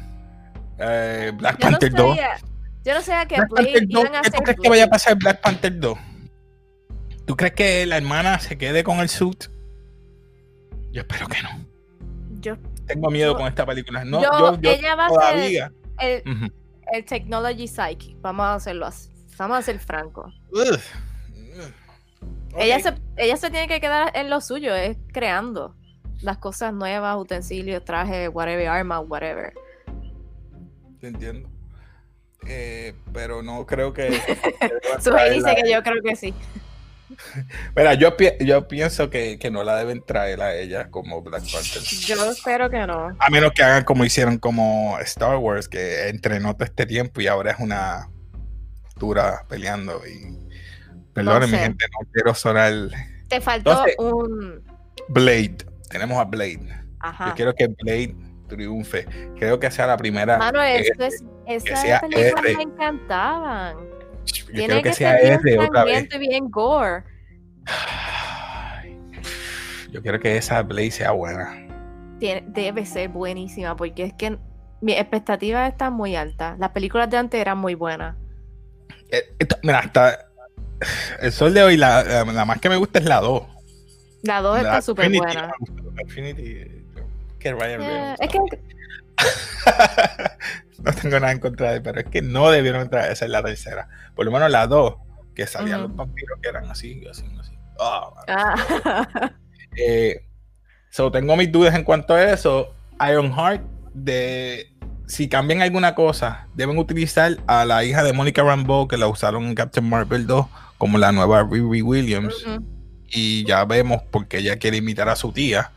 [SPEAKER 1] eh, Black
[SPEAKER 2] Yo no
[SPEAKER 1] Panther 2.
[SPEAKER 2] Yo no sabía que
[SPEAKER 1] Black
[SPEAKER 2] Blade
[SPEAKER 1] Panther 2,
[SPEAKER 2] iban a
[SPEAKER 1] ¿Qué tú
[SPEAKER 2] hacer
[SPEAKER 1] crees que vaya a pasar Black Panther 2? ¿Tú crees que la hermana se quede con el suit? Yo espero que no.
[SPEAKER 2] Yo,
[SPEAKER 1] Tengo miedo
[SPEAKER 2] Yo-
[SPEAKER 1] con esta película. No,
[SPEAKER 2] yo-
[SPEAKER 1] yo,
[SPEAKER 2] ella va a ser el, Technology Psyche. Vamos a hacerlo así. Vamos a ser francos.
[SPEAKER 1] Ugh.
[SPEAKER 2] Ella, se, ella se tiene que quedar en lo suyo, es creando las cosas nuevas, utensilios, trajes, whatever, armas, whatever.
[SPEAKER 1] Te entiendo. Eh, pero no creo que.
[SPEAKER 2] Suhey
[SPEAKER 1] traerla.
[SPEAKER 2] dice que yo creo que sí.
[SPEAKER 1] Mira, yo, pi- yo pienso que, que no la deben traer a ella como Black Panther.
[SPEAKER 2] Yo espero que no.
[SPEAKER 1] A menos que hagan como hicieron como Star Wars, que entrenó todo este tiempo y ahora es una dura peleando. Y perdonen, mi
[SPEAKER 2] sé.
[SPEAKER 1] gente, no quiero sonar
[SPEAKER 2] Te faltó
[SPEAKER 1] Entonces-
[SPEAKER 2] un.
[SPEAKER 1] Blade. Tenemos a Blade.
[SPEAKER 2] Ajá.
[SPEAKER 1] Yo quiero que Blade triunfe. Creo que sea la primera.
[SPEAKER 2] Mano,
[SPEAKER 1] R.
[SPEAKER 2] eso es, esas películas me encantaban.
[SPEAKER 1] Yo
[SPEAKER 2] Tiene
[SPEAKER 1] que,
[SPEAKER 2] que
[SPEAKER 1] sea
[SPEAKER 2] ser bien
[SPEAKER 1] otra vez.
[SPEAKER 2] sangriento y bien gore.
[SPEAKER 1] Yo quiero que esa Blade sea buena.
[SPEAKER 2] Tiene- debe ser buenísima porque es que mis expectativas están muy altas. Las películas de antes eran muy buenas.
[SPEAKER 1] Eh, esto- mira, hasta el sol de hoy, la, la- la más que me gusta es la 2.
[SPEAKER 2] La 2 está súper buena.
[SPEAKER 1] me que Ryan
[SPEAKER 2] Eh,
[SPEAKER 1] Reynolds.
[SPEAKER 2] es que
[SPEAKER 1] no tengo nada en contra de él, pero es que no debieron entrar. Esa es la tercera. Por lo menos la 2, que salían los vampiros que eran así, así, así. Ah,
[SPEAKER 2] Ah,
[SPEAKER 1] Eh, so, tengo mis dudas en cuanto a eso. Ironheart, de si cambian alguna cosa, deben utilizar a la hija de Mónica Rambeau, que la usaron en Captain Marvel 2, como la nueva Riri Williams. Y ya vemos porque ella quiere imitar a su tía.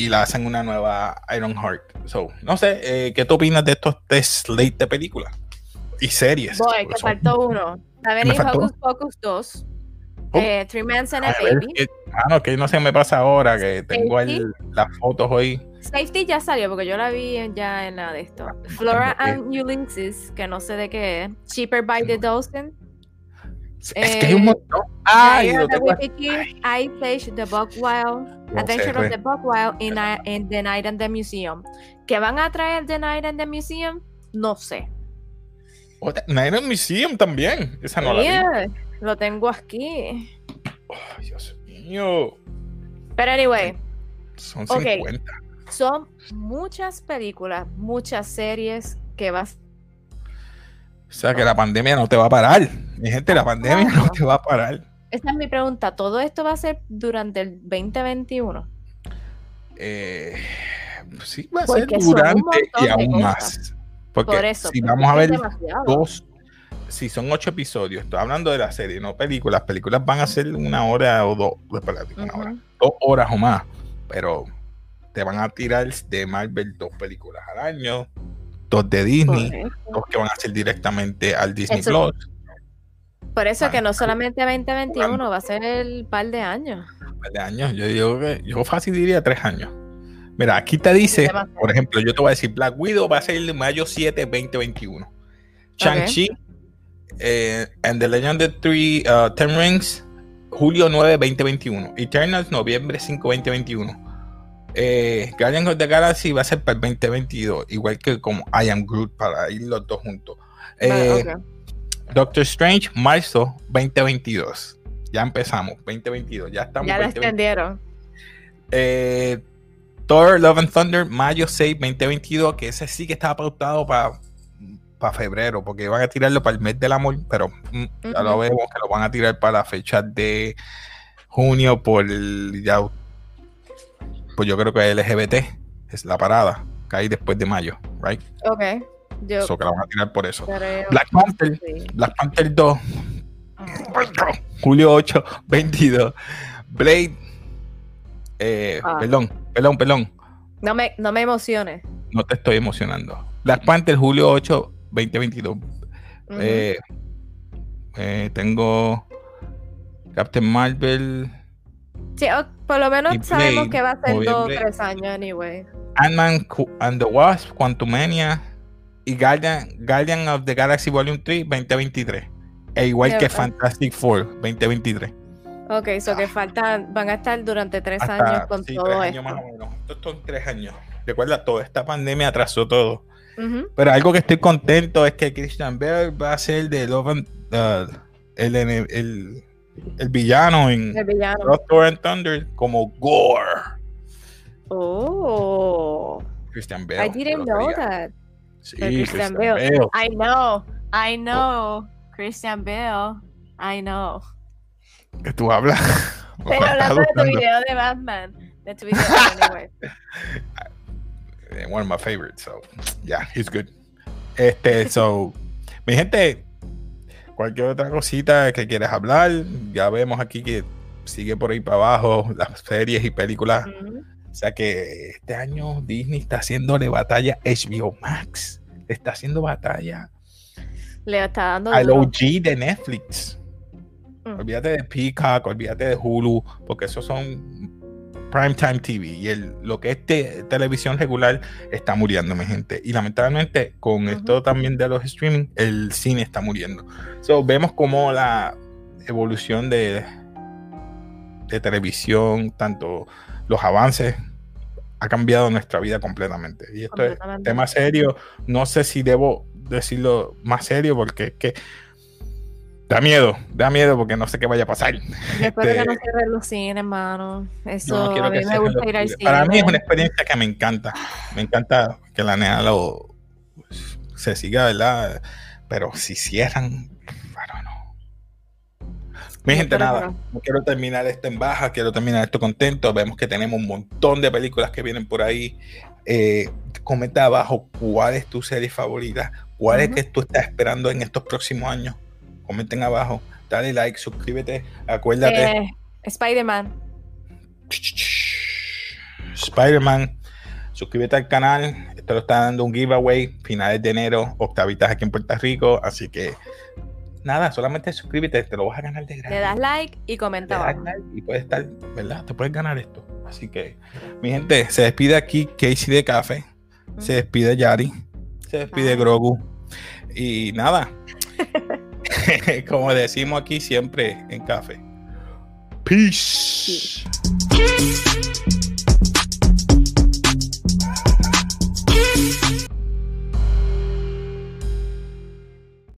[SPEAKER 1] Y la hacen una nueva Ironheart. So, no sé, eh, ¿qué tú opinas de estos test slate de películas? Y series.
[SPEAKER 2] Boy, que
[SPEAKER 1] son-
[SPEAKER 2] faltó uno. A
[SPEAKER 1] faltó?
[SPEAKER 2] Hocus Pocus 2.
[SPEAKER 1] Oh.
[SPEAKER 2] eh, Three Men's and a
[SPEAKER 1] A ver,
[SPEAKER 2] Baby.
[SPEAKER 1] que- mano, que no se me pasa ahora, que tengo el- las fotos hoy.
[SPEAKER 2] Safety ya salió porque yo la vi ya en la de esto. Flora and Ulysses, que no sé de qué es. Cheaper by the Dozen.
[SPEAKER 1] Es que hay un
[SPEAKER 2] Eh,
[SPEAKER 1] montón. Ay, lo
[SPEAKER 2] of the
[SPEAKER 1] tengo
[SPEAKER 2] Wicked King, Ice Age, The Buckwild,
[SPEAKER 1] No
[SPEAKER 2] Adventure
[SPEAKER 1] sé,
[SPEAKER 2] of
[SPEAKER 1] re-
[SPEAKER 2] the Buckwild in, in The Night in the Museum. ¿Que van a traer The Night in the Museum? No sé.
[SPEAKER 1] Otra- Night at Museum también. Esa no la vi.
[SPEAKER 2] Yeah, lo tengo aquí.
[SPEAKER 1] Ay, Dios mío.
[SPEAKER 2] Pero anyway,
[SPEAKER 1] Son
[SPEAKER 2] Ok.
[SPEAKER 1] 50.
[SPEAKER 2] son muchas películas, muchas series que vas
[SPEAKER 1] O sea que la pandemia no te va a parar. Mi gente, la pandemia no te va a parar.
[SPEAKER 2] Esa es mi pregunta. ¿Todo esto va a ser durante el 2021?
[SPEAKER 1] Eh, sí, va a
[SPEAKER 2] Porque
[SPEAKER 1] ser durante y aún más. Porque
[SPEAKER 2] Por eso.
[SPEAKER 1] si vamos a ver
[SPEAKER 2] demasiado.
[SPEAKER 1] dos, si son ocho episodios, estoy hablando de la serie, no películas. Películas van a ser una hora o dos, una hora,
[SPEAKER 2] Ujú.
[SPEAKER 1] dos horas o más. Pero te van a tirar de Marvel dos películas al año. dos de Disney,
[SPEAKER 2] Correcto.
[SPEAKER 1] dos que van a ser directamente al Disney
[SPEAKER 2] Eso-
[SPEAKER 1] Plus.
[SPEAKER 2] Por eso que no solamente 2021, va a ser el par de años.
[SPEAKER 1] par de años. Yo digo que yo fácil diría tres años. Mira, aquí te dice, por ejemplo, yo te voy a decir, Black Widow va a ser el mayo 7, 2021. Shang-Chi eh, and the Legend of the Three, uh, Ten Rings, julio 9, 2021. Eternals, noviembre 5, 2021. Eh, Guardians of the Galaxy va a ser para el 2022, igual que como I Am Groot para ir los dos juntos. Eh. Doctor Strange, marzo 2022. Ya empezamos, 2022. Ya estamos.
[SPEAKER 2] Ya la
[SPEAKER 1] 2022.
[SPEAKER 2] extendieron.
[SPEAKER 1] Eh, Thor Love and Thunder, mayo 6, 2022, que ese sí que estaba pautado para febrero, porque van a tirarlo para el mes del amor, pero mm, ya lo vemos que lo van a tirar para la fecha de junio por el- ya, pues yo creo que LGBT es la parada, que hay después de mayo, right?
[SPEAKER 2] Ok. Yo
[SPEAKER 1] Eso que la van a tirar por eso. Black Panther,
[SPEAKER 2] sí.
[SPEAKER 1] Black Panther 2, julio 8, 22. Blade, eh,
[SPEAKER 2] Ah.
[SPEAKER 1] perdón, perdón, perdón.
[SPEAKER 2] No me, no me emociones.
[SPEAKER 1] No te estoy emocionando. Black Panther, julio 8, 2022.
[SPEAKER 2] Ujú.
[SPEAKER 1] Eh, eh, tengo Captain Marvel,
[SPEAKER 2] Sí, por lo menos sabemos
[SPEAKER 1] Blade,
[SPEAKER 2] que va a ser dos o tres años, anyway.
[SPEAKER 1] Ant-Man and the Wasp, Quantumania y Guardian, Guardian of the Galaxy Volume 3, 2023. E igual que. Fantastic Four, 2023.
[SPEAKER 2] Ok, so que faltan, van a estar durante tres.
[SPEAKER 1] Hasta-
[SPEAKER 2] años con
[SPEAKER 1] sí,
[SPEAKER 2] todo
[SPEAKER 1] tres
[SPEAKER 2] esto.
[SPEAKER 1] años más o menos. Estos son tres años. Recuerda, toda esta pandemia atrasó todo. Pero algo que estoy contento es que Christian Bale va a ser de Love and- uh, el, el, el villano en
[SPEAKER 2] El villano.
[SPEAKER 1] Thor and Thunder como Gore.
[SPEAKER 2] Oh,
[SPEAKER 1] Christian Bale.
[SPEAKER 2] I didn't know that.
[SPEAKER 1] Sí,
[SPEAKER 2] Christian
[SPEAKER 1] Christian
[SPEAKER 2] Bale.
[SPEAKER 1] Bale.
[SPEAKER 2] I know, I know. Christian Bale, I know.
[SPEAKER 1] ¿Qué tú hablas?
[SPEAKER 2] Pero hablando de tu video de Batman, de tu video, anyway.
[SPEAKER 1] One of my favorites, so yeah, he's good. Este, so, mi gente, cualquier otra cosita que quieras hablar, ya vemos aquí que sigue por ahí para abajo las series y películas.
[SPEAKER 2] Ujú.
[SPEAKER 1] O sea que este año Disney está haciéndole batalla a HBO Max, le está haciendo batalla
[SPEAKER 2] Le está dando
[SPEAKER 1] al. OG de Netflix.
[SPEAKER 2] Mm.
[SPEAKER 1] Olvídate de Peacock, olvídate de Hulu, porque esos son primetime TV y el, lo que es te- televisión regular está muriendo, mi gente. Y lamentablemente con esto también de los streaming, el cine está muriendo. So, vemos como la evolución de, de televisión, tanto los avances, ha cambiado nuestra vida completamente. Y esto es
[SPEAKER 2] Completamente.
[SPEAKER 1] tema serio. No sé si debo decirlo más serio porque es que da miedo, da miedo porque no sé qué vaya a pasar.
[SPEAKER 2] Yo espero que
[SPEAKER 1] Este,
[SPEAKER 2] no cierren los cines, hermano. Eso
[SPEAKER 1] no
[SPEAKER 2] a mí
[SPEAKER 1] que
[SPEAKER 2] me gusta ir al cine.
[SPEAKER 1] Para mí es una experiencia que me encanta. Me encanta que la nena lo se siga, ¿verdad? Pero si cierran. Mi gente, nada.
[SPEAKER 2] no.
[SPEAKER 1] No quiero terminar esto en baja, quiero terminar esto contento. Vemos que tenemos un montón de películas que vienen por ahí. Eh, comenta abajo cuál es tu serie favorita, cuál es que tú estás esperando en estos próximos años. Comenten abajo, dale like, suscríbete, acuérdate.
[SPEAKER 2] Eh, Spider-Man.
[SPEAKER 1] Spider-Man. Suscríbete al canal. Esto lo está dando un giveaway. Finales de enero, octavitas aquí en Puerto Rico. Así que nada, solamente suscríbete. Te lo vas a ganar de gratis.
[SPEAKER 2] Le das like y
[SPEAKER 1] Le
[SPEAKER 2] comenta
[SPEAKER 1] das
[SPEAKER 2] abajo.
[SPEAKER 1] like y puedes estar, ¿verdad? Te puedes ganar esto. Así que, mi gente, se despide aquí Casey de Café. Se despide Yari. Se despide
[SPEAKER 2] Bye.
[SPEAKER 1] Grogu. Y nada. Como decimos aquí siempre en Café. Peace.
[SPEAKER 2] Peace.